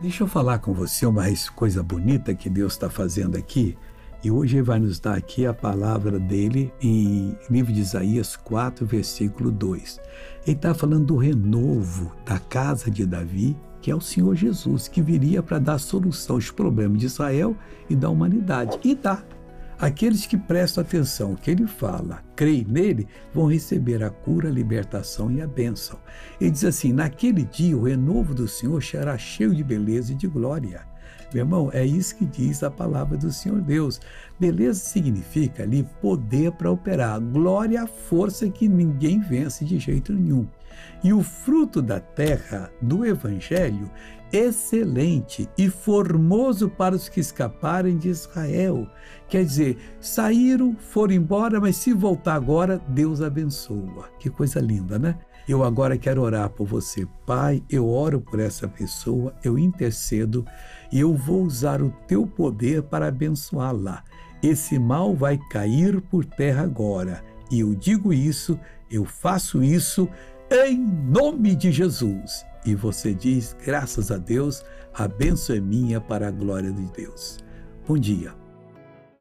Deixa eu falar com você uma coisa bonita que Deus está fazendo aqui. E hoje ele vai nos dar aqui a palavra dele em livro de Isaías 4, versículo 2. Ele está falando do renovo da casa de Davi, que é o Senhor Jesus, que viria para dar solução aos problemas de Israel e da humanidade. E dá. Aqueles que prestam atenção ao que ele fala, creem nele, vão receber a cura, a libertação e a bênção. Ele diz assim: naquele dia o renovo do Senhor será cheio de beleza e de glória. Meu irmão, é isso que diz a palavra do Senhor Deus. Beleza significa ali poder para operar, glória, força que ninguém vence de jeito nenhum. E o fruto da terra do Evangelho, excelente e formoso para os que escaparem de Israel. Quer dizer, saíram, foram embora, mas se voltar agora, Deus abençoa. Que coisa linda, né? Eu agora quero orar por você. Pai, eu oro por essa pessoa, eu intercedo e eu vou usar o teu poder para abençoá-la. Esse mal vai cair por terra agora. E eu digo isso, eu faço isso em nome de Jesus. E você diz: graças a Deus, a bênção é minha para a glória de Deus. Bom dia.